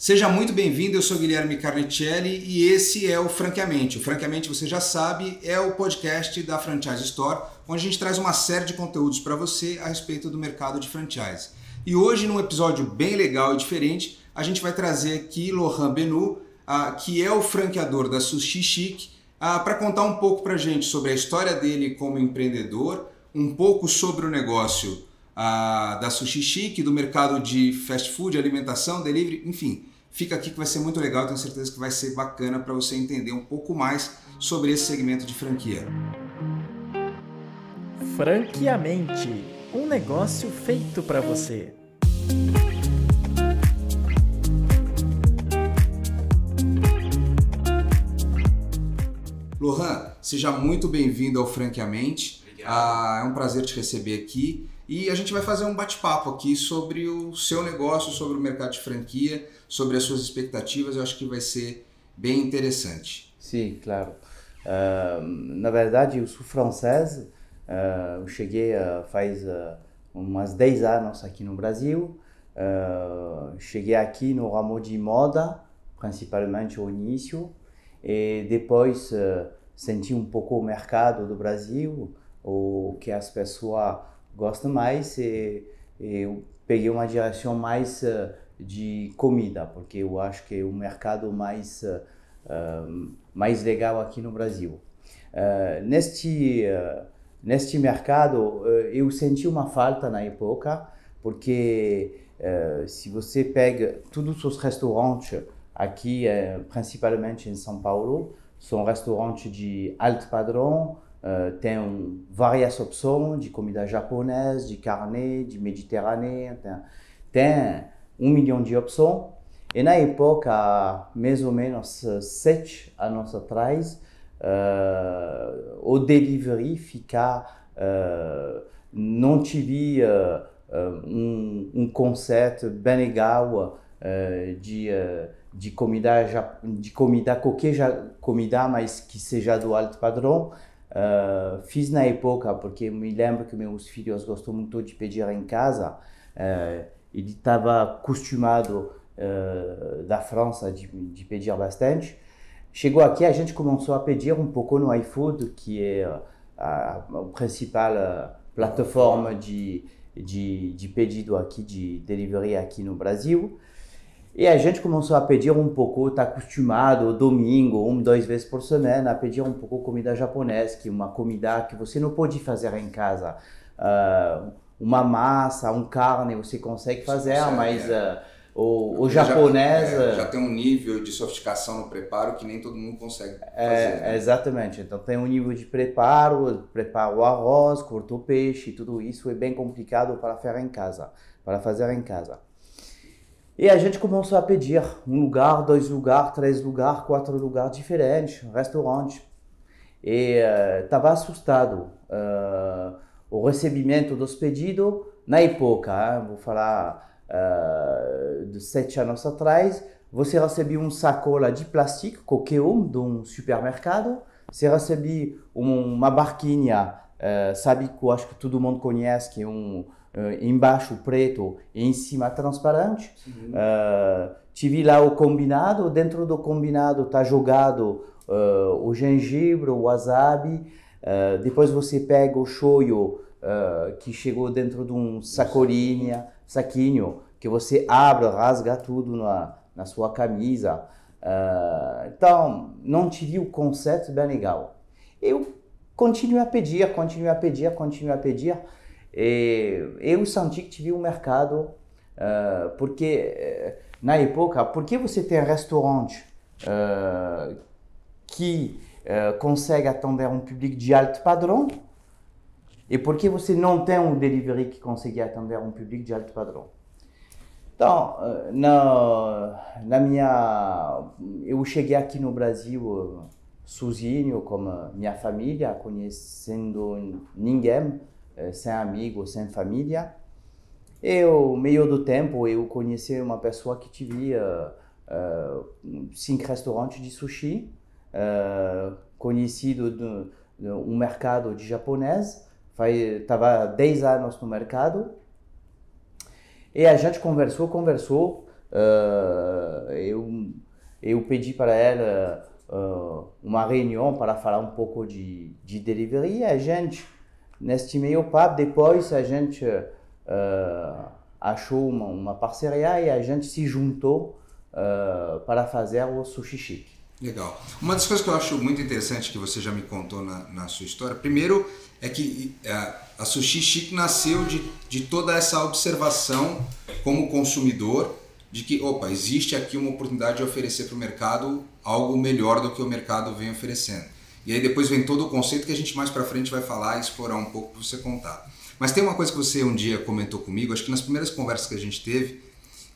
Seja muito bem-vindo, eu sou Guilherme Carnicelli e esse é o Franqueamente. O Franqueamente, você já sabe, é o podcast da Franchise Store, onde a gente traz uma série de conteúdos para você a respeito do mercado de franchise. E hoje, num episódio bem legal e diferente, a gente vai trazer aqui Lohan Benu, uh, que é o franqueador da Sushi Chic, uh, para contar um pouco para gente sobre a história dele como empreendedor, um pouco sobre o negócio uh, da Sushi Chic, do mercado de fast food, alimentação, delivery, enfim Fica aqui que vai ser muito legal, tenho certeza que vai ser bacana para você entender um pouco mais sobre esse segmento de franquia. Franqueamente, um negócio feito para você. Lohan, seja muito bem-vindo ao Franqueamente. Ah, é um prazer te receber aqui. E a gente vai fazer um bate-papo aqui sobre o seu negócio, sobre o mercado de franquia, sobre as suas expectativas. Eu acho que vai ser bem interessante. Sim, claro. Uh, na verdade, eu sou francês. Uh, eu cheguei uh, faz umas 10 anos aqui no Brasil. cheguei aqui no ramo de moda, principalmente ao início. E depois senti um pouco o mercado do Brasil, o que as pessoas gosto mais e, eu peguei uma direção mais uh, de comida, porque eu acho que é o mercado mais, uh, mais legal aqui no Brasil. Neste, neste mercado, eu senti uma falta na época, porque se você pega todos os restaurantes aqui, principalmente em São Paulo, são restaurantes de alto padrão, Uh, tem várias opções de comida japonesa, de carne, de mediterrânea, tem, tem um milhão de opções. E na época, mais ou menos sete anos atrás, uh, o delivery fica, uh, não tive um, um conceito bem legal de, de comida, de comida, qualquer comida, mas que seja do alto padrão. Uh, fiz na época, porque me lembro que meus filhos gostam muito de pedir em casa. Uh, ele estava acostumado uh, da França de, de, pedir bastante. Chegou aqui, a gente começou a pedir um pouco no iFood, que é a, a principal plataforma de, de, de pedido aqui, de delivery aqui no Brasil. E a gente começou a pedir um pouco, está acostumado, domingo, um, duas vezes por semana, a pedir um pouco comida japonesa, que é uma comida que você não pode fazer em casa. Uh, uma massa, um carne, você consegue fazer, consegue, mas é. uh, o, o japonês... Já, é, já, tem um nível de sofisticação no preparo que nem todo mundo consegue é, fazer. É, né? Exatamente. Então tem um nível de preparo, prepara o arroz, corta o peixe, tudo isso é bem complicado para fazer em casa. Para fazer em casa. E a gente começou a pedir um lugar, dois lugares, três lugares, quatro lugares diferentes, restaurante. E estava uh, assustado. Uh, o recebimento dos pedidos, na época, hein, vou falar uh, de sete anos atrás, você recebia um sacola de plástico, qualquer um, de um supermercado. Você recebia uma barquinha, sabe que eu acho que todo mundo conhece, que é um uh, embaixo preto e em cima transparente. Uh, tive lá o combinado, dentro do combinado está jogado uh, o gengibre, o wasabi, depois você pega o shoyu que chegou dentro de um sacolinha, saquinho, que você abre, rasga tudo na, na sua camisa. então, não tive o conceito bem legal. Eu continuo a pedir, continuo a pedir, continuo a pedir. Eu senti que tive um mercado, uh, porque uh, na época, porque você tem restaurante uh, que consegue atender um público de alto padrão e porque você não tem um delivery que consegue atender um público de alto padrão. Então, na, na minha, eu cheguei aqui no Brasil sozinho, com minha família, conhecendo ninguém eh, sem amigos, sem família. E ao meio do tempo eu conheci uma pessoa que tinha uh, cinco restaurantes de sushi, uh, conhecido do, do, um mercado de japonês, estava 10 anos no mercado. E a gente conversou, conversou, uh, eu pedi para ela uh, uma reunião para falar um pouco de, de delivery. A gente, neste meio papo, depois a gente uh, achou uma, uma, parceria e a gente se juntou uh, para fazer o Sushi Chic. Legal. Uma das coisas que eu acho muito interessante que você já me contou na, na sua história, primeiro é que a, a Sushi Chic nasceu de, de toda essa observação como consumidor de que, opa, existe aqui uma oportunidade de oferecer para o mercado algo melhor do que o mercado vem oferecendo. E aí depois vem todo o conceito que a gente mais para frente vai falar e explorar um pouco para você contar. Mas tem uma coisa que você um dia comentou comigo, acho que nas primeiras conversas que a gente teve,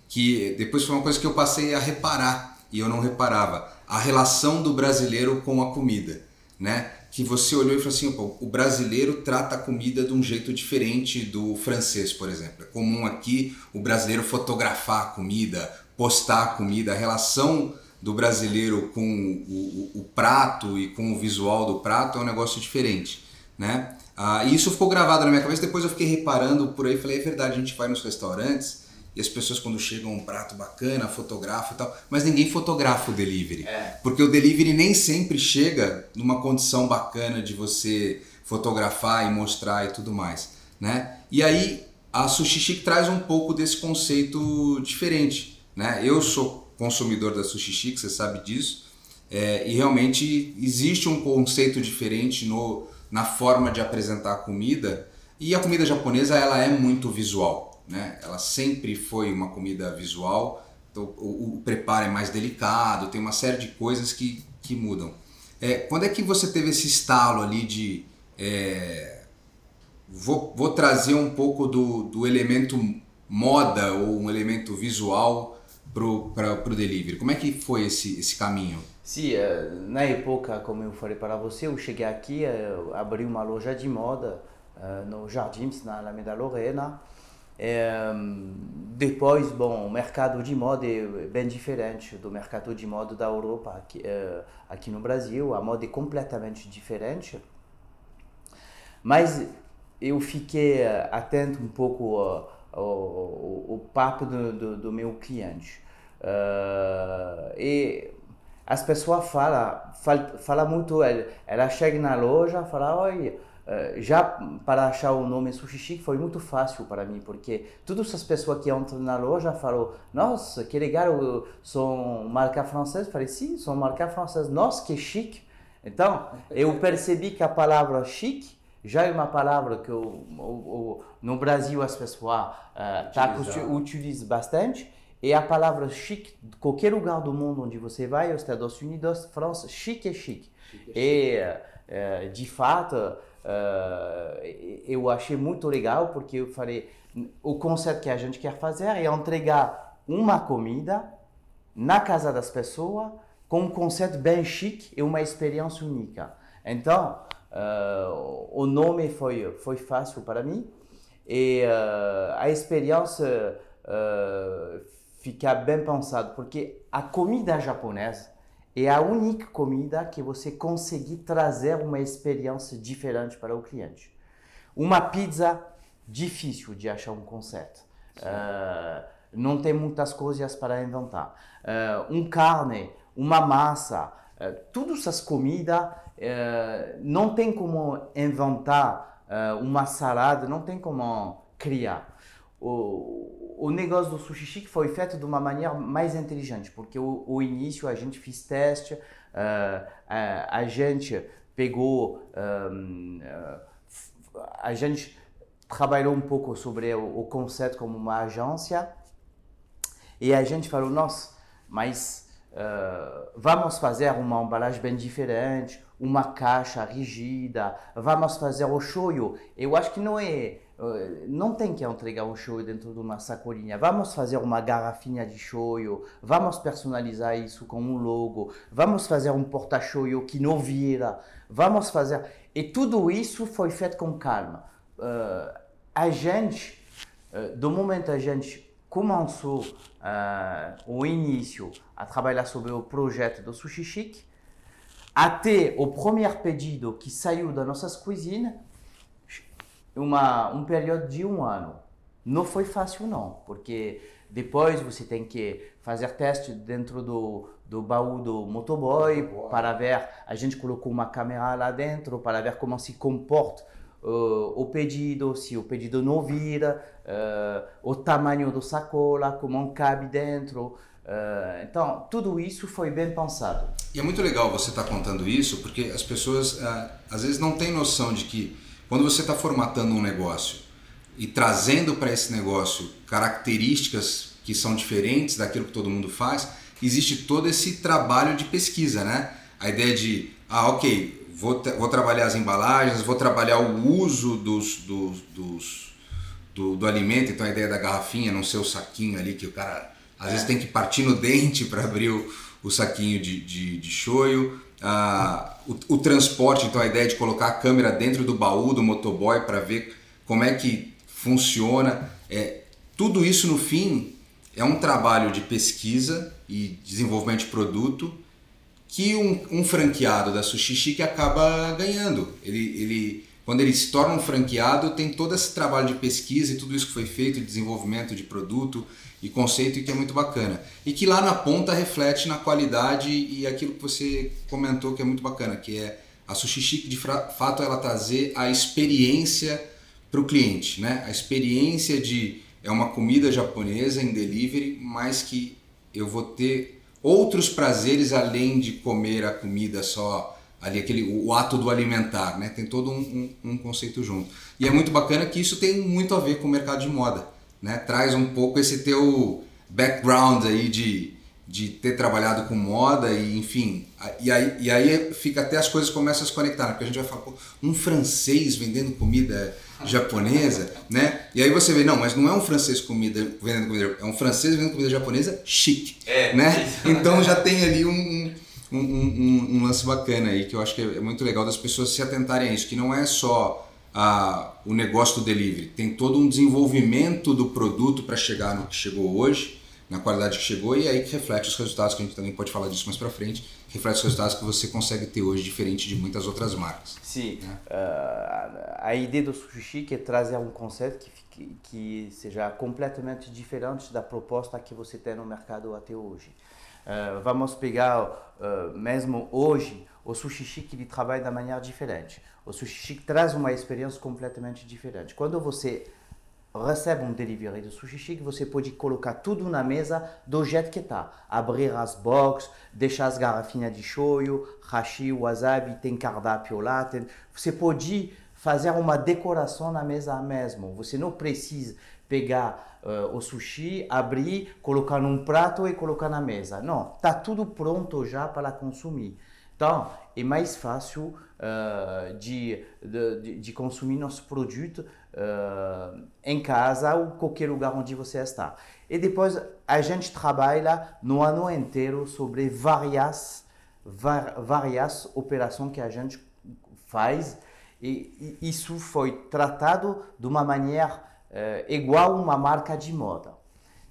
que depois foi uma coisa que eu passei a reparar e eu não reparava, a relação do brasileiro com a comida, né? Que você olhou e falou assim, o brasileiro trata a comida de um jeito diferente do francês, por exemplo. É comum aqui o brasileiro fotografar a comida, postar a comida, a relação do brasileiro com o, o, o, prato e com o visual do prato é um negócio diferente, né? Ah, e isso ficou gravado na minha cabeça, depois eu fiquei reparando por aí, falei, é verdade, a gente vai nos restaurantes e as pessoas quando chegam um prato bacana, fotografam e tal, mas ninguém fotografa o delivery. É. Porque o delivery nem sempre chega numa condição bacana de você fotografar e mostrar e tudo mais, né? E aí a Sushi Chic traz um pouco desse conceito diferente, né? Eu sou consumidor da Sushi Chic, você sabe disso. É, e realmente existe um conceito diferente no, na forma de apresentar a comida. E a comida japonesa ela é muito visual, né? Ela sempre foi uma comida visual. Então, o, o preparo é mais delicado, tem uma série de coisas que, que mudam. É, quando é que você teve esse estalo ali de é, vou, vou trazer um pouco do, do elemento moda ou um elemento visual para o delivery? Como é que foi esse, esse caminho? Sim, eh, na época, como eu falei para você, eu cheguei aqui, eu abri uma loja de moda eh, no Jardins, na Alameda Lorena. depois, bom, o mercado de moda é bem diferente do mercado de moda da Europa aqui, eh, aqui no Brasil. A moda é completamente diferente. Mas eu fiquei atento um pouco ao, ao papo do, do, do meu cliente. Uh, e as pessoas falam, falam, falam muito, ela, ela chega na loja fala, oi, uh, já para achar o nome Sushi Chic foi muito fácil para mim, porque todas as pessoas que entram na loja falam, nossa, que legal, são marca francesa. Falei, sim, são marca francesa. Nossa, que chique. Então, eu percebi que a palavra chique já é uma palavra que eu, no Brasil as pessoas uh, tá, utilizam bastante e a palavra chique, qualquer lugar do mundo onde você vai, os Estados Unidos, França, chique é chique. chique, é chique. E, de fato, eu achei muito legal porque eu falei, o conceito que a gente quer fazer é entregar uma comida na casa das pessoas com um conceito bem chique e uma experiência única. Então, uh, o nome foi, foi fácil para mim e uh, a experiência uh, ficar bem pensado, porque a comida japonesa é a única comida que você consegue trazer uma experiência diferente para o cliente. Uma pizza, difícil de achar um conceito. Uh, não tem muitas coisas para inventar. Uh, um carne, uma massa, uh, todas essas comidas, não tem como inventar uma salada, não tem como criar. O, o negócio do sushi chic foi feito de uma maneira mais inteligente, porque o, o início a gente fez teste, uh, a, a, gente pegou, um, uh, a gente trabalhou um pouco sobre o, o, conceito como uma agência e a gente falou, nossa, mas uh, vamos fazer uma embalagem bem diferente, uma caixa rígida, vamos fazer o shoyu. Eu acho que não é eh, não tem que entregar um shoyu dentro de uma sacolinha. Vamos fazer uma garrafinha de shoyu, vamos personalizar isso com um logo, vamos fazer um porta-shoyu que não vira, vamos fazer. E tudo isso foi feito com calma. Uh, a gente, uh, do momento a gente começou uh, o início a trabalhar sobre o projeto do Sushi Chic, até o primeiro pedido que saiu das nossas cozinhas, uma, um período de um ano. Não foi fácil não, porque depois você tem que fazer teste dentro do, do baú do motoboy para ver, a gente colocou uma câmera lá dentro para ver como se comporta uh, o pedido, se o pedido não vira, uh, o tamanho do sacola, como cabe dentro. Uh, então, tudo isso foi bem pensado. E é muito legal você estar tá contando isso, porque as pessoas às vezes não têm noção de que quando você está formatando um negócio e trazendo para esse negócio características que são diferentes daquilo que todo mundo faz, existe todo esse trabalho de pesquisa, né? A ideia de, ah, ok, vou, vou trabalhar as embalagens, vou trabalhar o uso dos, dos, dos do, do, alimento, então a ideia da garrafinha não ser o saquinho ali que o cara às vezes tem que partir no dente para abrir o, o, saquinho de, de, de shoyu. Ah, o, o, transporte, então a ideia de colocar a câmera dentro do baú do motoboy para ver como é que funciona. É, tudo isso no fim é um trabalho de pesquisa e desenvolvimento de produto que um, um franqueado da Sushi Chic acaba ganhando. Ele, ele, quando ele se torna um franqueado, tem todo esse trabalho de pesquisa e tudo isso que foi feito, de desenvolvimento de produto e conceito, e que é muito bacana. E que lá na ponta reflete na qualidade e aquilo que você comentou que é muito bacana, que é a Sushi Chic, de fato, ela trazer a experiência para o cliente, né? A experiência de é uma comida japonesa em delivery, mas que eu vou ter outros prazeres além de comer a comida só ali aquele o ato do alimentar, né? Tem todo um, um, um, conceito junto. E é muito bacana que isso tem muito a ver com o mercado de moda, né? Traz um pouco esse teu background aí de, de ter trabalhado com moda e enfim, e aí, e aí fica até as coisas começam a se conectar, né? porque a gente vai falar, pô, um francês vendendo comida japonesa, né? E aí você vê, não, mas não é um francês comida, vendendo comida, é um francês vendendo comida japonesa chique, é, né? Então já tem ali um, um, um, um, lance bacana aí que eu acho que é muito legal das pessoas se atentarem a isso, que não é só a, o negócio do delivery, tem todo um desenvolvimento do produto para chegar no que chegou hoje, na qualidade que chegou e aí que reflete os resultados, que a gente também pode falar disso mais para frente, reflete os resultados que você consegue ter hoje, diferente de muitas outras marcas. Sim, né? uh, a ideia do sushi que é trazer um conceito que, fique, que seja completamente diferente da proposta que você tem no mercado até hoje. Uh, vamos pegar, uh, mesmo hoje, o sushi chique ele trabalha da maneira diferente. O sushi chique traz uma experiência completamente diferente. Quando você recebe um delivery do Sushi Chic, você pode colocar tudo na mesa do jeito que está. Abrir as boxes, deixar as garrafinhas de shoyu, hashi, wasabi, tem cardápio lá. Tem... Você pode fazer uma decoração na mesa mesmo. Você não precisa pegar uh, o sushi, abrir, colocar num prato e colocar na mesa. Não, está tudo pronto já para consumir. Então, é mais fácil uh, de, de, de, consumir nosso produto uh, em casa ou qualquer lugar onde você está. E depois a gente trabalha no ano inteiro sobre várias, várias operações que a gente faz e, e isso foi tratado de uma maneira uh, igual a uma marca de moda.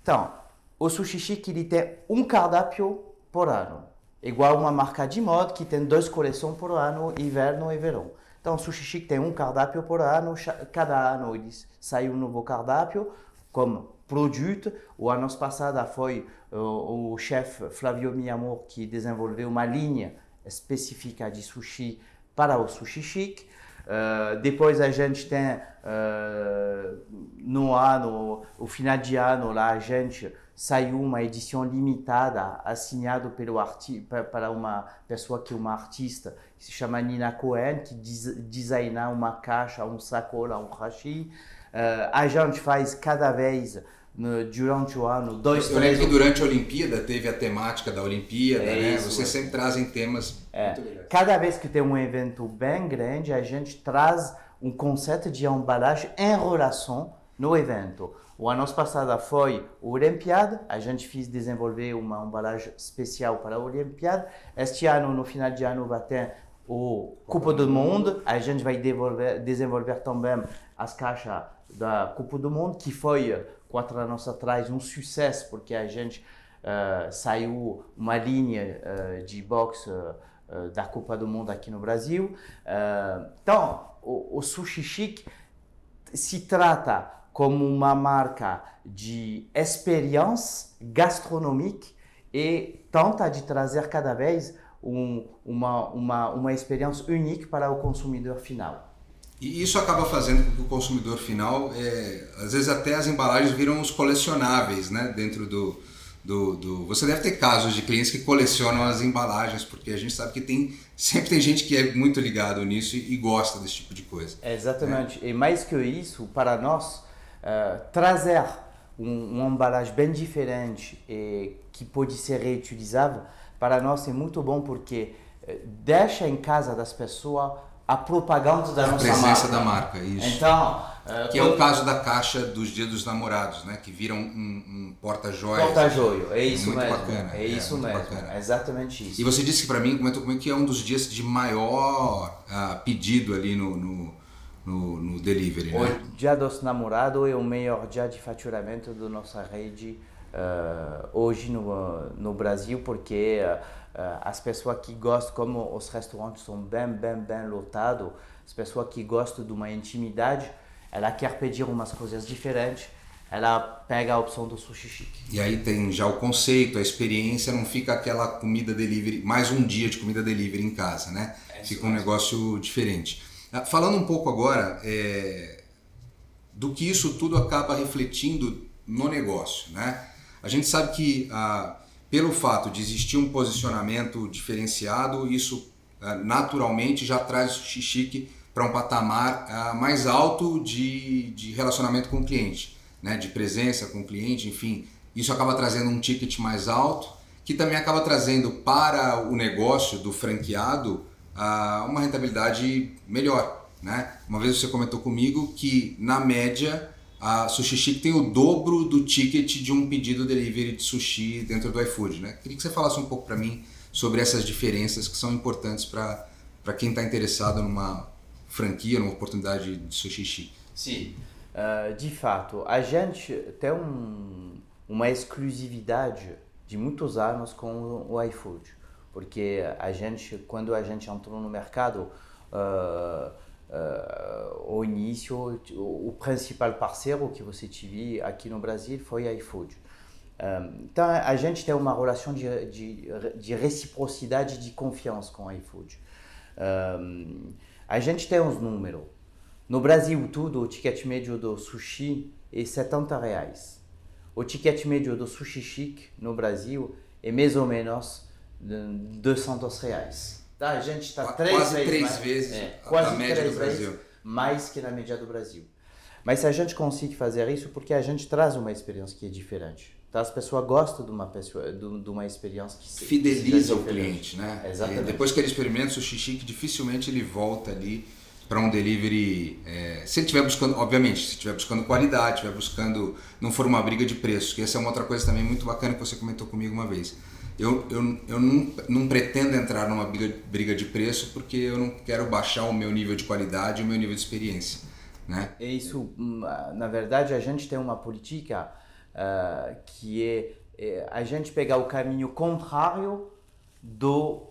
Então, o Sushi Chic ele tem um cardápio por ano, igual uma marca de moda que tem duas coleções por ano, inverno e verão. Então, Sushi Chic tem um cardápio por ano, cada ano eles sai um novo cardápio como produto. O ano passado foi uh, o chefe Flavio Miyamoto que desenvolveu uma linha específica de sushi para o Sushi Chic. Uh, depois a gente tem uh, no ano, o final de ano, lá a gente saiu uma edição limitada assinado pelo arti para uma pessoa que é uma artista que se chama Nina Cohen que designou uma caixa, um sacola, um hashi. Uh, a gente faz cada vez no, durante o ano dois, Eu três. lembro que durante a Olimpíada teve a temática da Olimpíada, é né? Isso, Vocês é. sempre trazem temas é. Cada vez que tem um evento bem grande, a gente traz um conceito de embalagem em relação no evento. O ano passado foi a Olimpíada, a gente fez desenvolver uma embalagem especial para a Olimpíada. Este ano, no final de ano, vai ter o Copa do Mundo, a gente vai desenvolver também as caixas da Copa do Mundo, que foi quatro anos atrás um sucesso, porque a gente uh, saiu uma linha uh, de boxe uh, da Copa do Mundo aqui no Brasil. então, o, o Sushi Chic se trata como uma marca de experiência gastronômica e tenta de trazer cada vez um, uma, uma, uma experiência única para o consumidor final. E isso acaba fazendo com que o consumidor final, é, às vezes até as embalagens viram os colecionáveis, né? Dentro do, do, do, Você deve ter casos de clientes que colecionam as embalagens, porque a gente sabe que tem sempre tem gente que é muito ligado nisso e, e gosta desse tipo de coisa. Exatamente. Né? E mais que isso, para nós, uh, trazer um, uma embalagem bem diferente e que pode ser reutilizável, para nós é muito bom porque uh, deixa em casa das pessoas a propaganda da a nossa presença marca. da marca, isso. Então, uh, que é o caso da caixa dos Dias dos Namorados, né? Que viram um, um porta-joias. Porta-joio, é isso muito mesmo. Bacana, é isso mesmo. Bacana. É exatamente isso. E você disse que para mim, comentou comigo que é um dos dias de maior uh, pedido ali no, no, no, no delivery, né? O Dia dos Namorados é o melhor dia de faturamento da nossa rede uh, hoje no, no Brasil, porque uh, as pessoas que gostam, como os restaurantes são bem, bem, bem lotados, as pessoas que gostam de uma intimidade, ela quer pedir umas coisas diferentes, ela pega a opção do sushi chique. E aí tem já o conceito, a experiência, não fica aquela comida delivery, mais um dia de comida delivery em casa, né? É fica um negócio diferente. Falando um pouco agora é, do que isso tudo acaba refletindo no negócio, né? A gente sabe que ah, pelo fato de existir um posicionamento diferenciado, isso ah, naturalmente já traz o Sushi para um patamar ah, mais alto de, de relacionamento com o cliente, né? de presença com o cliente, enfim. Isso acaba trazendo um ticket mais alto, que também acaba trazendo para o negócio do franqueado ah, uma rentabilidade melhor. Né? Uma vez você comentou comigo que, na média, a Sushi Chic tem o dobro do ticket de um pedido delivery de sushi dentro do iFood. Né? Queria que você falasse um pouco para mim sobre essas diferenças que são importantes para quem está interessado numa franquia, numa oportunidade de sushi chic. Sim, uh, de fato, a gente tem um, uma exclusividade de muitos anos com o iFood, porque a gente, quando a gente entrou no mercado, uh, uh, ao início, o, o, principal parceiro que você tive aqui no Brasil foi a iFood. Um, então, a gente tem uma relação de, de, de reciprocidade de confiança com a iFood. Um, a gente tem uns números. No Brasil tudo, o ticket médio do sushi é 70 reais. O ticket médio do sushi chic no Brasil é mais ou menos 200 reais. Tá? A gente está três quase vezes três mais, vezes é, a, quase a média três do Brasil. Vezes mais que na média do Brasil. Mas se a gente consegue fazer isso, porque a gente traz uma experiência que é diferente. Tá? As pessoas gostam de uma, pessoa, de, de uma experiência que se, Fideliza o cliente, né? Exatamente. E depois que ele experimenta o sushi chique, dificilmente ele volta ali para um delivery. É, se ele estiver buscando, obviamente, se estiver buscando qualidade, estiver buscando. Não for uma briga de preços, que essa é uma outra coisa também muito bacana que você comentou comigo uma vez eu, eu, eu não, não pretendo entrar numa briga, briga de preço porque eu não quero baixar o meu nível de qualidade e o meu nível de experiência. Né? É isso, hum, na verdade, a gente tem uma política uh, que é, é, a gente pegar o caminho contrário do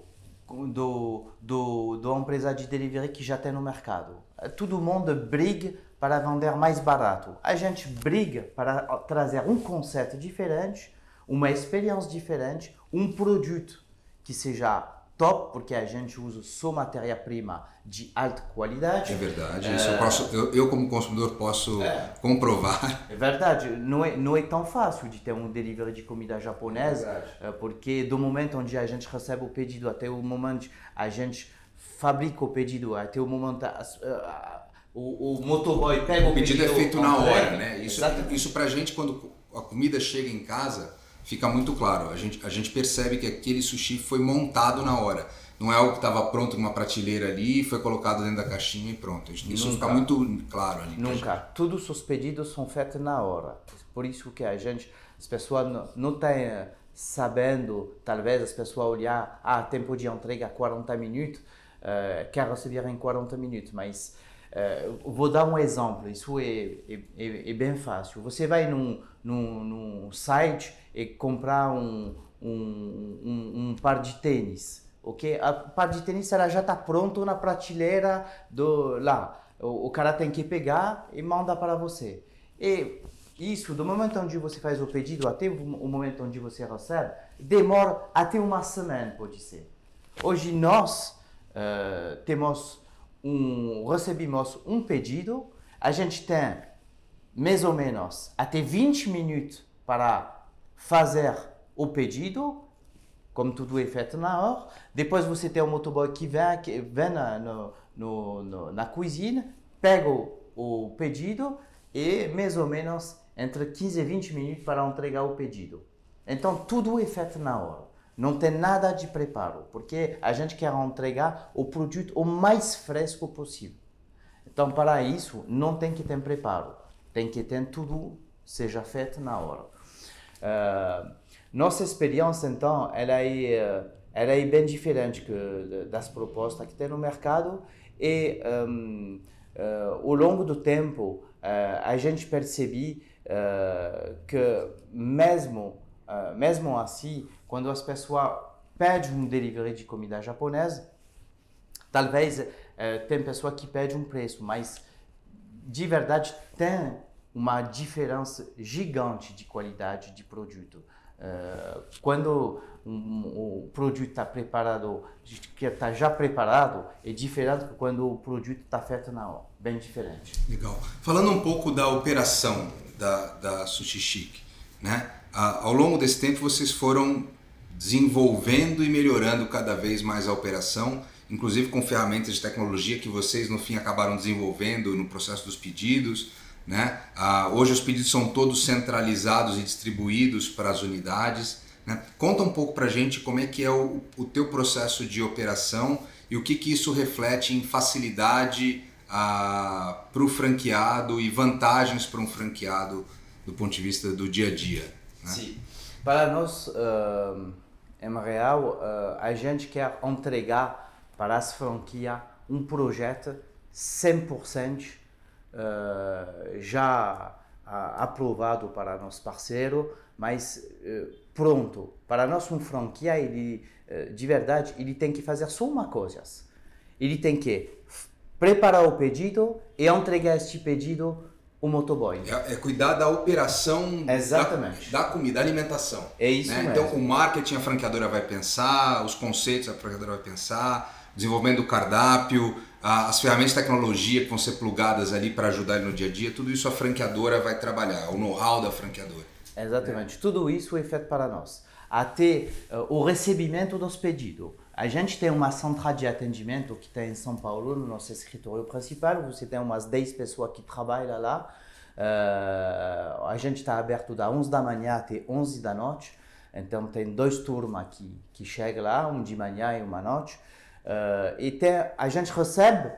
do, do, do empresa de delivery que já tem no mercado. Todo mundo briga para vender mais barato. A gente briga para trazer um conceito diferente, uma experiência diferente, um produto que seja top, porque a gente usa só matéria-prima de alta qualidade. É verdade, é... isso eu, posso, eu, eu, como consumidor posso é... comprovar. É verdade, não é, não é tão fácil de ter um delivery de comida japonesa, é porque do momento onde a gente recebe o pedido até o momento a gente fabrica o pedido, até o momento a, a, o, o motoboy pega o, o pedido. O pedido é feito na hora, né? Isso, isso pra gente, quando a comida chega em casa fica muito claro. A gente, a gente percebe que aquele sushi foi montado na hora. Não é algo que estava pronto numa prateleira ali, foi colocado dentro da caixinha e pronto. Isso Nunca. fica muito claro ali. Nunca. Todos os pedidos são feitos na hora. Por isso que a gente, as pessoas não estão eh, sabendo, talvez as pessoas olhar, ah, tempo de entrega 40 minutos, uh, quer receber em 40 minutos, mas uh, vou dar um exemplo, isso é, é, é, bem fácil. Você vai num, num, num site e comprar um, um, um, um par de tênis, ok? A par de tênis ela já está pronto na prateleira do lá. O, o, cara tem que pegar e manda para você. E isso, do momento onde você faz o pedido até o momento onde você recebe, demora até uma semana, pode ser. Hoje nós uh, temos um, recebemos um pedido, a gente tem mais ou menos até 20 minutos para fazer o pedido, como tudo é feito na hora. Depois você tem o motoboy que vem, que vem na, no, no, no, na cozinha, pega o, o pedido e mais ou menos entre 15 e 20 minutos para entregar o pedido. Então tudo é feito na hora. Não tem nada de preparo, porque a gente quer entregar o produto o mais fresco possível. Então para isso não tem que ter preparo, tem que ter tudo seja feito na hora. Uh, nossa experiência então ela é, ela é bem diferente que das propostas que tem no mercado e um, uh, ao longo do tempo uh, a gente percebe que mesmo mesmo assim, quando as pessoas pedem um delivery de comida japonesa, talvez tem pessoa que pede um preço, mas de verdade tem uma diferença gigante de qualidade de produto. Uh, quando um, o produto está preparado, que está já preparado, é diferente do quando o produto está feito na hora, bem diferente. Legal. Falando um pouco da operação da, da Sushi Chic, né? ao longo desse tempo vocês foram desenvolvendo e melhorando cada vez mais a operação, inclusive com ferramentas de tecnologia que vocês no fim acabaram desenvolvendo no processo dos pedidos. Né? Ah, hoje os pedidos são todos centralizados e distribuídos para as unidades. Né? Conta um pouco para a gente como é que é o, o teu processo de operação e o que, que isso reflete em facilidade ah, para o franqueado e vantagens para um franqueado do ponto de vista do dia a dia. Né? Sim. Para nós, uh, em real, uh, a gente quer entregar para as franquias um projeto 100% uh, já aprovado para nosso parceiro, mas pronto. Para nós, um franquia, ele, de verdade, ele tem que fazer só uma coisa. Ele tem que preparar o pedido e entregar este pedido o motoboy. É, é, cuidar da operação Exatamente. Da, da comida, da alimentação. É isso né? mesmo. Então, o marketing a franqueadora vai pensar, os conceitos a franqueadora vai pensar, desenvolvimento do cardápio, as ferramentas de tecnologia que vão ser plugadas ali para ajudar ele no dia a dia, tudo isso a franqueadora vai trabalhar, o know-how da franqueadora. Exatamente. Tudo isso é feito para nós. Até uh, o recebimento dos pedidos. A gente tem uma central de atendimento que está em São Paulo, no nosso escritório principal. Você tem umas 10 pessoas que trabalham lá. Uh, a gente está aberto da 11 da manhã até 11 da noite. Então, tem dois turmas que, que chegam lá, um de manhã e uma noite. Uh, e a gente recebe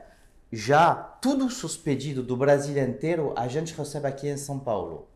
já todos os pedidos do Brasil inteiro, a gente recebe aqui em São Paulo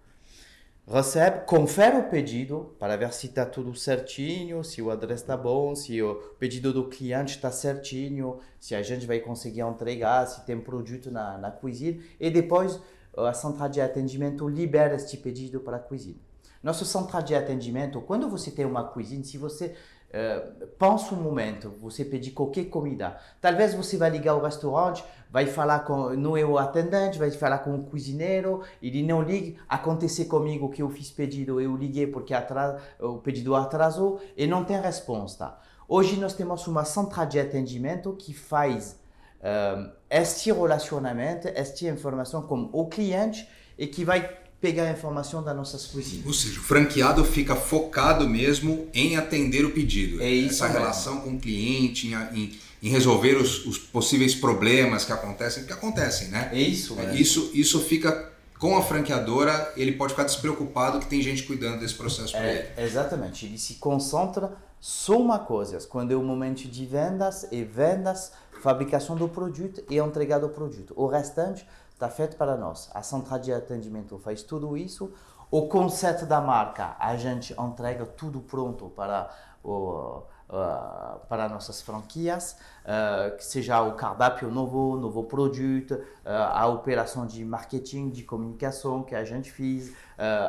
recebe, confere o pedido para ver se está tudo certinho, se o adresse está bom, se o pedido do cliente está certinho, se a gente vai conseguir entregar, se tem produto na, na cozinha e depois a central de atendimento libera este pedido para a cozinha. Nosso central de atendimento, quando você tem uma cozinha, se você uh, pensa um momento, você pedir qualquer comida, talvez você vai ligar ao restaurante, vai falar com não é o atendente, vai falar com o cozinheiro, ele não liga, aconteceu comigo que eu fiz pedido, eu liguei porque atras, o pedido atrasou e não tem resposta. Hoje nós temos uma central de atendimento que faz um, este relacionamento, esta informação com o cliente e que vai pegar a informação das nossas cozinhas. Ou seja, o franqueado fica focado mesmo em atender o pedido. É isso. Essa relação com o cliente, em, em em resolver os, os, possíveis problemas que acontecem, que acontecem, né? É isso, é, isso, isso fica com a franqueadora, ele pode ficar despreocupado que tem gente cuidando desse processo para é, ele. Exatamente, ele se concentra só uma coisa, quando é o momento de vendas e vendas, fabricação do produto e entrega do produto. O restante está feito para nós. A central de atendimento faz tudo isso. O conceito da marca, a gente entrega tudo pronto para o, uh, para nossas franquias, uh, que seja o cardápio novo, novo produto, uh, a operação de marketing, de comunicação que a gente fez,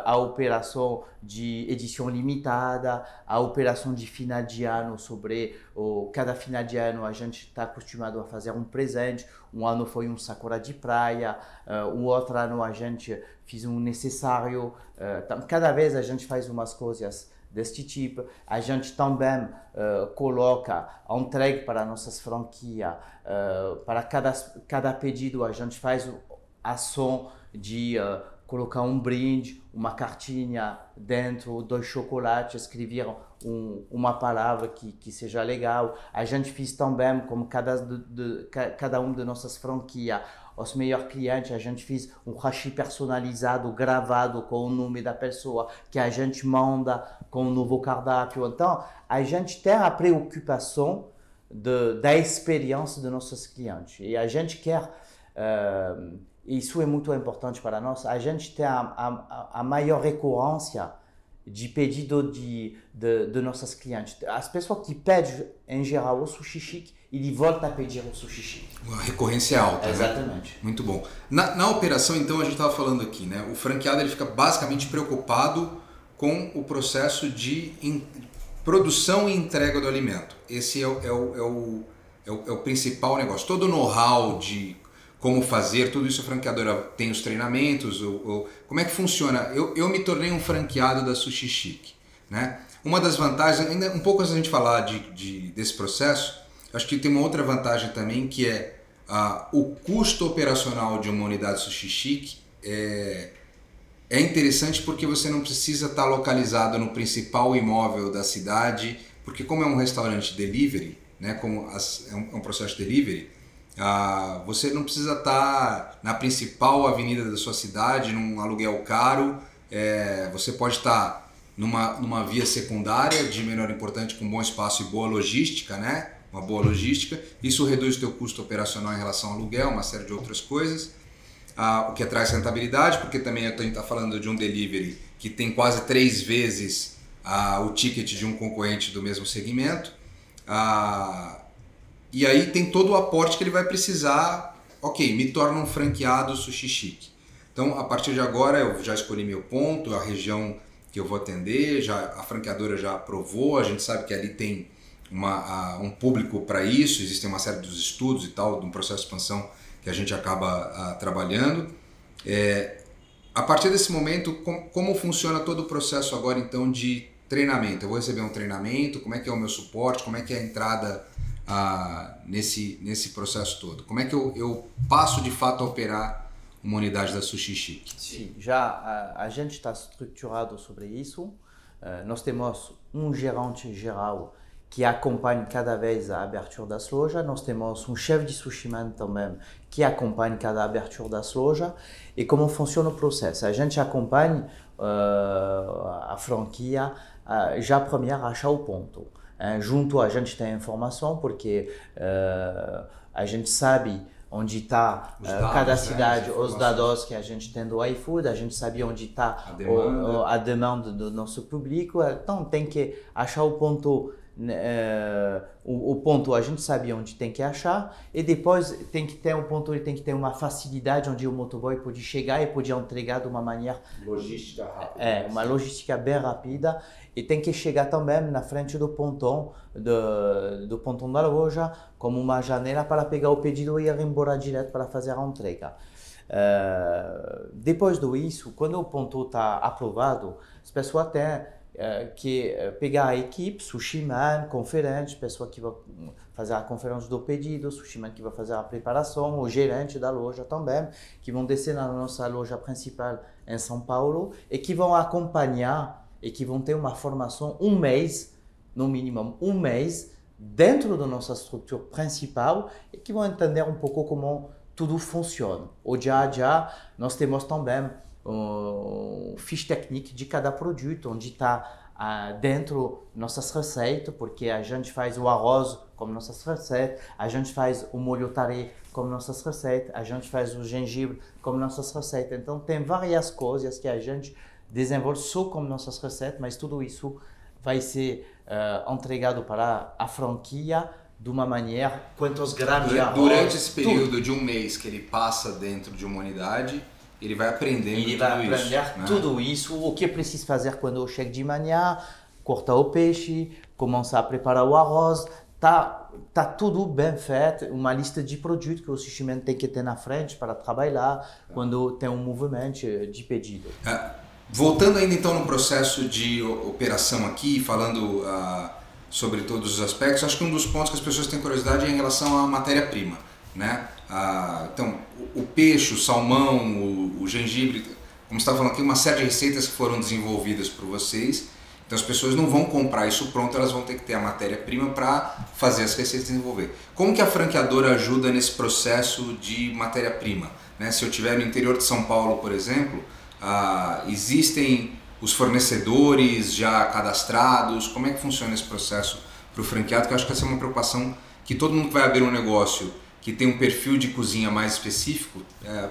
a operação de edição limitada, a operação de final de ano sobre o cada final de ano a gente está acostumado a fazer um presente. Um ano foi um sakura de praia, o outro ano a gente fez um necessário. cada vez a gente faz umas coisas deste tipo. A gente também uh, coloca entregue para nossas franquias. Uh, para cada, cada pedido, a gente faz ação de uh, colocar um brinde, uma cartinha dentro, dois chocolates, escrever um, uma palavra que, que seja legal. A gente fez também, como cada, de, de, cada um de nossas franquias, os melhores clientes, a gente fez um hashi personalizado, gravado com o nome da pessoa, que a gente manda com o novo cardápio. Então, a gente tem a preocupação de, da experiência dos nossos clientes. E a gente quer, uh, isso é muito importante para nós, a gente tem a, a, a maior recorrência de pedido de, de, de nossos clientes. As pessoas que pedem, em geral, o sushi chique, ele volta a pedir o sushi chique. A recorrência alta. Né? Exatamente. Né? Muito bom. Na, na operação, então, a gente estava falando aqui, né? O franqueado ele fica basicamente preocupado com o processo de in, produção e entrega do alimento. Esse é o, é o, é o, é o, é o principal negócio. Todo o know-how de como fazer, tudo isso a franqueadora tem os treinamentos, ou, ou, como é que funciona? Eu, eu me tornei um franqueado da Sushi Chic, né? Uma das vantagens, ainda um pouco antes da gente falar de, de, desse processo, acho que tem uma outra vantagem também que é ah, o custo operacional de uma unidade Sushi Chic é, é interessante porque você não precisa estar localizado no principal imóvel da cidade, porque como é um restaurante delivery, né, como as, é, um, é um processo de delivery, ah, você não precisa estar na principal avenida da sua cidade, num aluguel caro. É, você pode estar numa, numa via secundária de menor importância, com bom espaço e boa logística, né? Uma boa logística. Isso reduz o teu custo operacional em relação ao aluguel, uma série de outras coisas. Ah, o que traz rentabilidade, porque também a gente está falando de um delivery que tem quase três vezes ah, o ticket de um concorrente do mesmo segmento. Ah, e aí tem todo o aporte que ele vai precisar. Ok, me torna um franqueado sushi chique. Então, a partir de agora, eu já escolhi meu ponto, a região que eu vou atender, já a franqueadora já aprovou, a gente sabe que ali tem uma, a, um público para isso, existem uma série dos estudos e tal, de um processo de expansão que a gente acaba a, trabalhando. É, a partir desse momento, com, como funciona todo o processo agora então de treinamento? Eu vou receber um treinamento, como é que é o meu suporte, como é que é a entrada nesse, nesse processo todo? Como é que eu, eu passo de fato a operar uma unidade da Sushi Chic? Sim, já a, a gente está estruturado sobre isso. Uh, nós temos um gerente geral que acompanha cada vez a abertura das lojas. Nós temos um chefe de sushi man também que acompanha cada abertura das lojas. E como funciona o processo? A gente acompanha uh, a franquia uh, já primeiro achar o ponto. Uh, junto a gente tem informação porque uh, a gente sabe onde está uh, cada né, cidade, os dados que a gente tem do iFood, a gente sabe onde está a, demanda. a demanda do nosso público, então tem que achar o ponto Uh, o, o, ponto a gente sabe onde tem que achar e depois tem que ter um ponto ele tem que ter uma facilidade onde o motoboy pode chegar e pode entregar de uma maneira logística rápida. É uma logística bem rápida e tem que chegar também na frente do pontão do, do pontão da loja como uma janela para pegar o pedido e ir embora direto para fazer a entrega. Uh, depois do isso quando o ponto está aprovado as pessoas têm uh, que pegar a equipe, sushi man, conferente, pessoa que vai fazer a conferência do pedido, sushi man que vai fazer a preparação, o gerente da loja também, que vão descer na nossa loja principal em São Paulo e que vão acompanhar e que vão ter uma formação um mês, no mínimo um mês, dentro da nossa estrutura principal e que vão entender um pouco como tudo funciona. O dia a dia, nós temos também um fiche técnico de cada produto, onde está uh, dentro nossas receitas, porque a gente faz o arroz como nossas receitas, a gente faz o molho tare como nossas receitas, a gente faz o gengibre como nossas receitas. Então tem várias coisas que a gente desenvolve só como nossas receitas, mas tudo isso vai ser uh, entregado para a franquia de uma maneira quantos gramas arroz. Durante esse período tudo. de um mês que ele passa dentro de uma unidade, ele vai aprendendo ele vai aprender isso, né? tudo isso, o que precisa fazer quando eu chego de manhã, cortar o peixe, começar a preparar o arroz, tá tá tudo bem feito, uma lista de produtos que o sistema tem que ter na frente para trabalhar quando tem um movimento de pedido. É, voltando ainda então no processo de operação aqui, falando uh, sobre todos os aspectos, acho que um dos pontos que as pessoas têm curiosidade é em relação à matéria-prima, né? Uh, então, o, o, peixe, o salmão, o, o gengibre, como estava falando aqui, uma série de receitas que foram desenvolvidas por vocês então as pessoas não vão comprar isso pronto, elas vão ter que ter a matéria-prima para fazer as receitas desenvolver. Como que a franqueadora ajuda nesse processo de matéria-prima? Né? Se eu estiver no interior de São Paulo, por exemplo, ah, existem os fornecedores já cadastrados? Como é que funciona esse processo para o franqueado? Que eu acho que essa é uma preocupação que todo mundo que vai abrir um negócio que tem um perfil de cozinha mais específico é,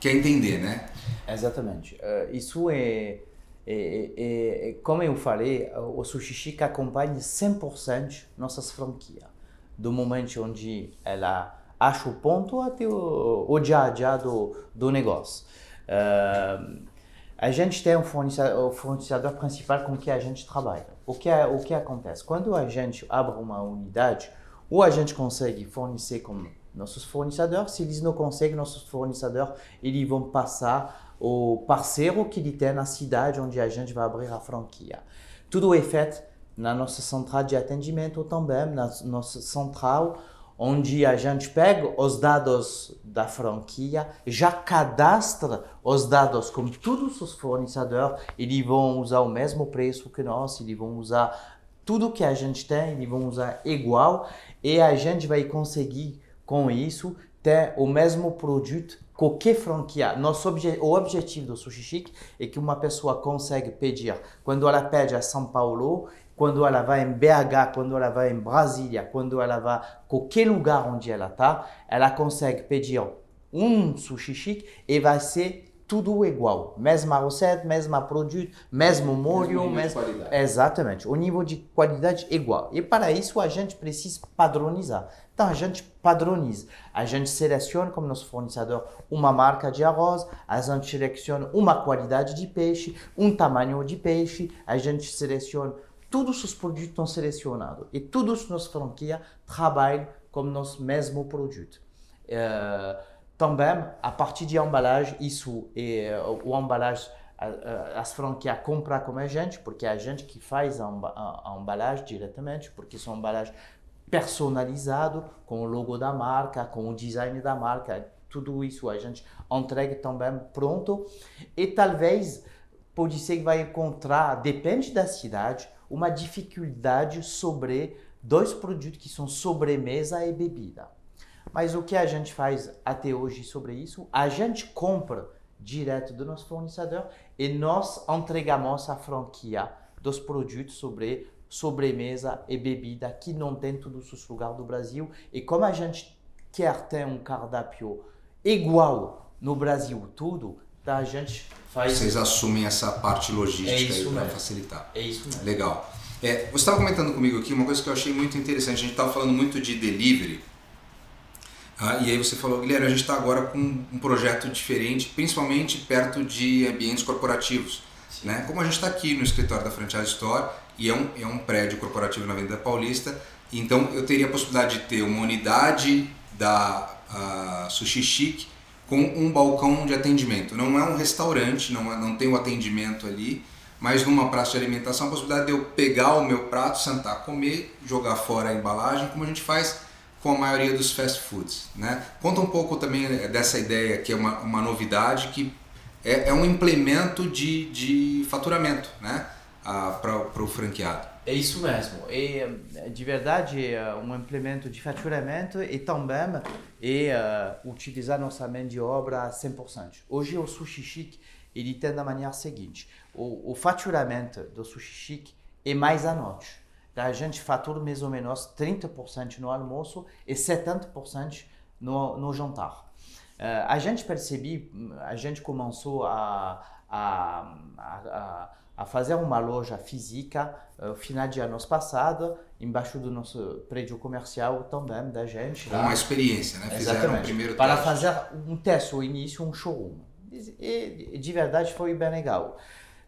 quer entender, né? Exatamente. Uh, isso é e, e, e, como eu falei, o Sushi Chic acompanha 100% nossas franquias. Do momento onde ela acha o ponto até o, o dia a dia do, do negócio. Uh, a gente tem um fornecedor, o fornecedor principal com que a gente trabalha. O que, é, o que acontece? Quando a gente abre uma unidade, ou a gente consegue fornecer com nossos fornecedores, se eles não conseguem, nossos fornecedores, eles vão passar o parceiro que ele tem na cidade onde a gente vai abrir a franquia. Tudo é feito na nossa central de atendimento também, na nossa central, onde a gente pega os dados da franquia, já cadastra os dados com todos os fornecedores, eles vão usar o mesmo preço que nós, eles vão usar tudo que a gente tem, eles vão usar igual e a gente vai conseguir com isso ter o mesmo produto qualquer franquia, nosso obje, o objetivo do Sushi Chic é que uma pessoa consegue pedir, quando ela pede a São Paulo, quando ela vai em BH, quando ela vai em Brasília, quando ela vai qualquer lugar onde ela está, ela consegue pedir um Sushi Chic e vai ser tudo igual. Mesma receita, mesmo produto, mesmo molho. Mesmo mesmo... Exatamente. O nível de qualidade igual. E para isso a gente precisa padronizar. Então a gente padroniza. A gente seleciona como nosso fornecedor uma marca de arroz, a gente seleciona uma qualidade de peixe, um tamanho de peixe, a gente seleciona. Todos os produtos estão selecionados. E todos nos franquia trabalham com nosso mesmo produto. Uh, também, a partir de embalagem, isso é o embalagem, as franquias compram com a gente, porque é a gente que faz a embalagem diretamente, porque são embalagens personalizado com o logo da marca, com o design da marca, tudo isso a gente entrega também pronto e talvez pode ser que vai encontrar, depende da cidade, uma dificuldade sobre dois produtos que são sobremesa e bebida. Mas o que a gente faz até hoje sobre isso? A gente compra direto do nosso fornecedor e nós entregamos a franquia dos produtos sobre sobremesa e bebida que não tem todos os lugares do Brasil. E como a gente quer ter um cardápio igual no Brasil tudo, tá, a gente faz... Vocês assumem essa parte logística é para facilitar. É isso mesmo. Legal. É, você estava comentando comigo aqui uma coisa que eu achei muito interessante. A gente estava falando muito de delivery ah, e aí você falou, Guilherme, a gente está agora com um projeto diferente, principalmente perto de ambientes corporativos. Né? Como a gente está aqui no escritório da Franchise Store e é um, é um prédio corporativo na Avenida Paulista, então eu teria a possibilidade de ter uma unidade da Sushi Chic com um balcão de atendimento. Não é um restaurante, não, é, não tem o atendimento ali, mas numa praça de alimentação a possibilidade de eu pegar o meu prato, sentar, comer, jogar fora a embalagem, como a gente faz com a maioria dos fast foods. Né? Conta um pouco também eh, dessa ideia que é uma, uma novidade que é, é um implemento de, de faturamento né? para o franqueado. É isso mesmo. E, de verdade, é um implemento de faturamento e também é uh, utilizar nossa mão de obra a 100%. Hoje o Sushi Chic ele tem da maneira seguinte, o, o faturamento do Sushi Chic é mais à noite. Tá? A gente fatura mais ou menos 30% no almoço e 70% no, no jantar. Uh, a gente percebe, a gente começou a, a, a, a fazer uma loja física uh, final de anos passado, embaixo do nosso prédio comercial também da gente. Com uma experiência, né? Fizeram Exatamente. um primeiro Para teste. fazer um teste, o início, um showroom. E de verdade foi bem legal.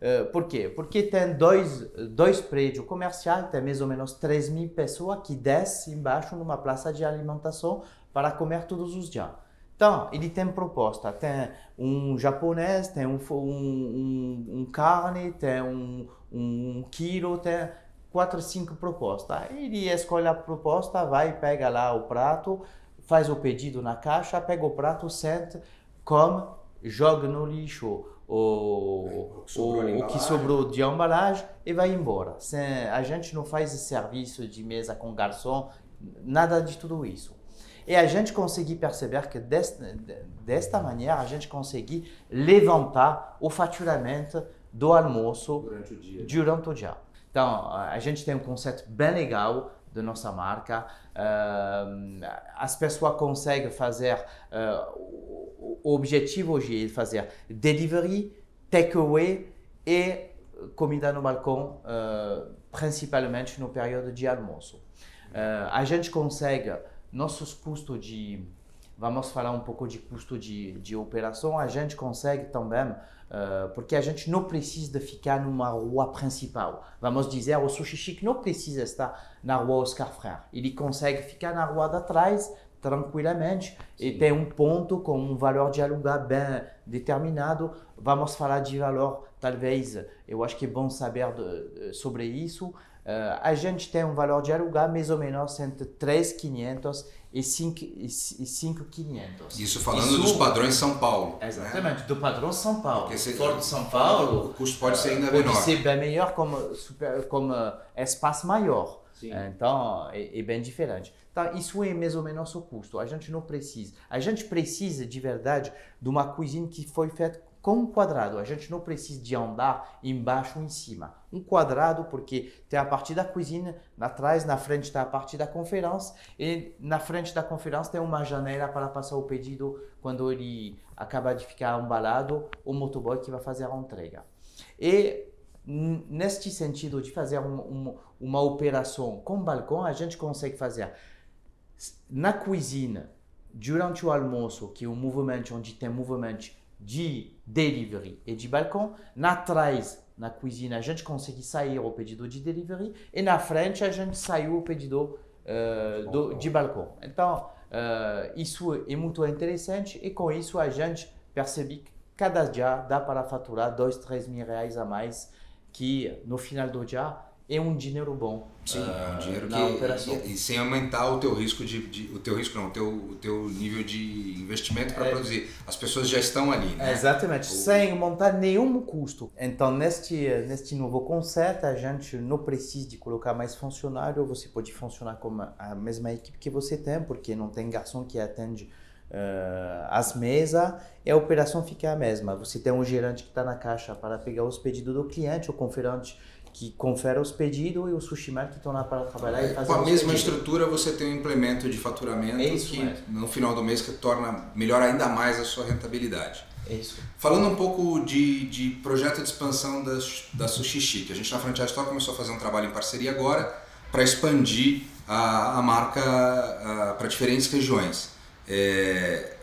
Uh, por quê? Porque tem dois, dois prédios comerciais, tem mais ou menos 3 mil pessoas que descem embaixo numa praça de alimentação para comer todos os dias. Então, ele tem proposta, tem um japonês, tem um, um, um, carne, tem um, um quilo, tem quatro, cinco propostas. Ele escolhe a proposta, vai, pega lá o prato, faz o pedido na caixa, pega o prato, sente, come, joga no lixo o, o, o, o que sobrou de embalagem e vai embora. Sem, a gente não faz serviço de mesa com garçom, nada de tudo isso. E a gente conseguir perceber que desta, desta maneira a gente conseguir levantar o faturamento do almoço durante o dia. Durante o dia. Então, a gente tem um conceito bem legal da nossa marca. Uh, as pessoas conseguem fazer, uh, o objetivo hoje é fazer delivery, takeaway e comida no balcão, uh, principalmente no período de almoço. a gente consegue nossos custos de vamos falar um pouco de custo de, de operação, a gente consegue também, uh, porque a gente não precisa de ficar numa rua principal. Vamos dizer, o Sushi Chic não precisa estar na rua Oscar Freire. Ele consegue ficar na rua de trás, tranquilamente, Sim. e tem um ponto com um valor de aluguel bem determinado. Vamos falar de valor, talvez, eu acho que é bom saber de, sobre isso. Uh, a gente tem um valor de aluguel mais ou menos entre 3.500 e 5.500. Isso falando Isso, dos padrões São Paulo. Né? Exatamente, né? do padrão São Paulo. Porque se for de São Paulo, o custo pode ser ainda pode menor. Pode ser bem melhor como, super, como espaço maior. Sim. Então, é, é, bem diferente. Então, isso é mais ou menos o custo. A gente não precisa. A gente precisa, de verdade, de uma cozinha que foi feita com um quadrado. A gente não precisa de andar embaixo ou em cima. Um quadrado, porque tem a parte da cozinha, atrás, na frente está a parte da conferência, e na frente da conferência tem uma janela para passar o pedido quando ele acaba de ficar embalado, o motoboy que vai fazer a entrega. E neste sentido de fazer um, um, uma operação com balcão, a gente consegue fazer na cozinha, durante o almoço, que é um movimento onde tem movimento de delivery e de balcão. Na trás, na cozinha, a gente consegue sair o pedido de delivery e na frente a gente saiu o pedido uh, do, de balcão. Então, uh, isso é muito interessante e com isso a gente percebe que cada dia dá para faturar 2, 3 mil reais a mais que no final do dia é um dinheiro bom. Sim, uh, é um dinheiro na que operação. E, e, sem aumentar o teu risco de, de, o teu risco não, o teu, o teu nível de investimento para é, produzir. As pessoas já estão ali, né? Exatamente, o... sem montar nenhum custo. Então, neste neste novo conceito, a gente não precisa de colocar mais funcionário, você pode funcionar com a mesma equipe que você tem, porque não tem garçom que atende uh, as mesas e a operação fica a mesma. Você tem um gerente que está na caixa para pegar os pedidos do cliente, o conferente que confere os pedidos e o Sushimer que estão lá para trabalhar e fazer Com a mesma pedidos. estrutura você tem um implemento de faturamento é que mesmo. no final do mês que torna melhor ainda mais a sua rentabilidade. É isso. Falando um pouco de, de projeto de expansão da, da Sushi Chic, a gente na Franchise Store começou a fazer um trabalho em parceria agora para expandir a, a marca para diferentes regiões. É,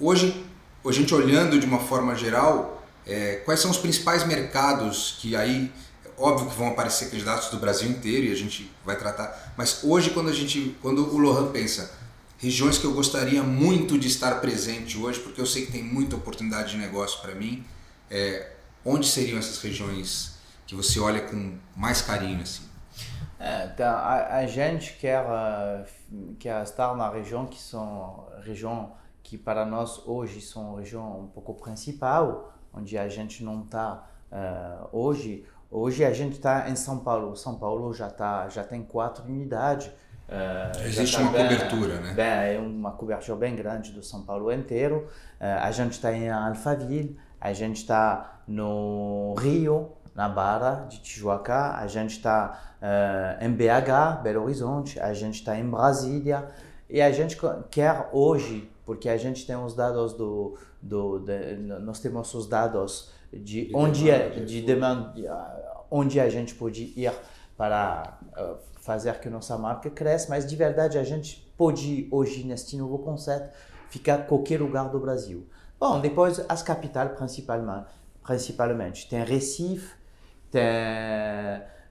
hoje, a gente olhando de uma forma geral, é, quais são os principais mercados que aí Óbvio que vão aparecer candidatos do Brasil inteiro e a gente vai tratar. Mas hoje, quando a gente, quando o Lohan pensa regiões que eu gostaria muito de estar presente hoje, porque eu sei que tem muita oportunidade de negócio para mim, é, onde seriam essas regiões que você olha com mais carinho assim? É, então, a, a, gente quer, uh, quer estar na região que são região que para nós hoje são região um pouco principal, onde a gente não está uh, hoje Hoje a gente está em São Paulo. São Paulo já tá, já tem quatro unidades. Uh, Existe tá uma bem, cobertura, né? Bem, é uma cobertura bem grande do São Paulo inteiro. Uh, a gente está em Alphaville, a gente está no Rio, na Barra de Tijuca, a gente está uh, em BH, Belo Horizonte, a gente está em Brasília e a gente quer hoje, porque a gente tem os dados do, do de, nós temos os dados de onde é, de demanda, onde a gente pode ir para uh, fazer que nossa marca cresça, mas de verdade a gente pode hoje neste novo conceito ficar em qualquer lugar do Brasil. Bom, depois as capitais principalmente, principalmente. Tem Recife, tem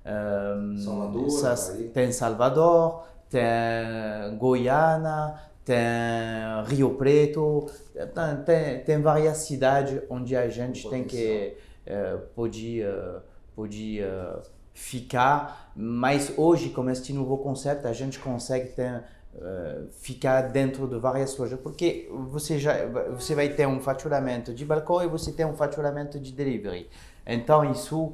um, Salvador, tem Salvador, tem Goiânia, tem Rio Preto, tem, tem, tem várias cidades onde a gente tem que uh, pode, uh, pode uh, ficar, mas hoje com este novo conceito a gente consegue ter, uh, ficar dentro de várias lojas, porque você já você vai ter um faturamento de balcão e você tem um faturamento de delivery, então isso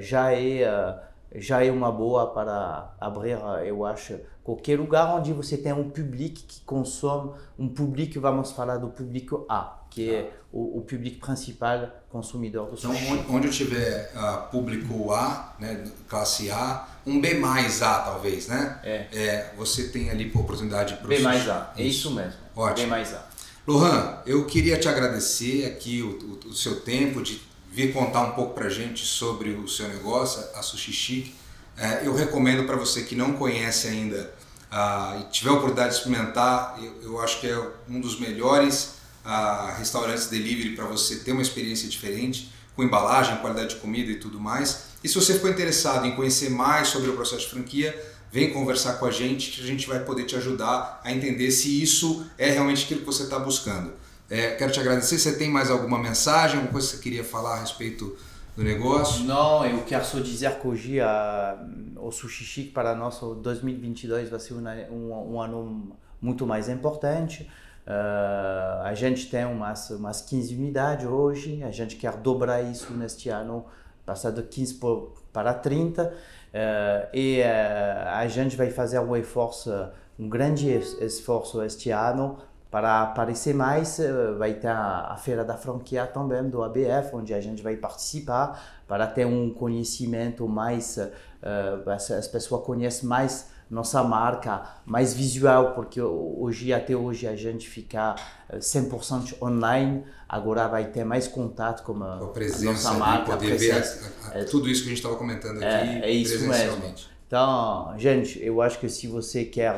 já é já é uma boa para abrir, eu acho, qualquer lugar onde você tem um público que consome, um público, vamos falar do público A, que é o, o público principal consumidor do sushi. Então, onde eu tiver uh, público A, né, classe A, um B mais A talvez, né? É. é você tem ali oportunidade para B mais A, é isso mesmo. Ótimo. B mais A. Lohan, eu queria te agradecer aqui o, o, o seu tempo de vir contar um pouco para gente sobre o seu negócio, a Sushi Chic. É, eu recomendo para você que não conhece ainda ah, e tiver a oportunidade de experimentar, eu, eu acho que é um dos melhores ah, restaurantes delivery para você ter uma experiência diferente, com embalagem, qualidade de comida e tudo mais. E se você ficou interessado em conhecer mais sobre o processo de franquia, vem conversar com a gente que a gente vai poder te ajudar a entender se isso é realmente aquilo que você está buscando. É, quero te agradecer. Você tem mais alguma mensagem, alguma coisa que você queria falar a respeito do negócio? Não, eu quero só dizer que hoje a, o Sushi Chic para nós, 2022 vai ser um, um ano muito mais importante. Uh, a gente tem umas, umas 15 unidades hoje, a gente quer dobrar isso neste ano, passar de 15 para 30. Uh, e uh, a gente vai fazer um esforço, um grande esforço este ano para aparecer mais, eh, vai ter a, Feira da Franquia também, do ABF, onde a gente vai participar, para ter um conhecimento mais, uh, as pessoas conhecem mais nossa marca, mais visual, porque hoje, até hoje, a gente fica 100% eh, online, agora vai ter mais contato com a, com a, presença, a nossa marca. Poder presença, ver a, a, tudo isso que a gente estava comentando aqui é, é isso presencialmente. Mesmo. Então, gente, eu acho que se você quer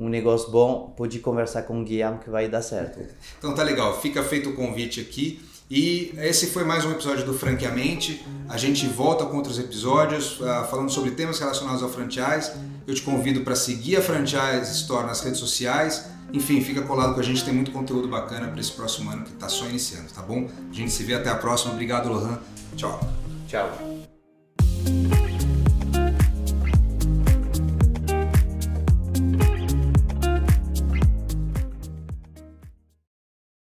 um negócio bom, pode conversar com o Guilherme que vai dar certo. Então tá legal, fica feito o convite aqui. E esse foi mais um episódio do Franqueamente. A gente volta com outros episódios uh, falando sobre temas relacionados ao franchise. Eu te convido para seguir a Franchise Store nas redes sociais. Enfim, fica colado com a gente, tem muito conteúdo bacana para esse próximo ano que está só iniciando, tá bom? A gente se vê até a próxima. Obrigado, Lohan. Tchau. Tchau.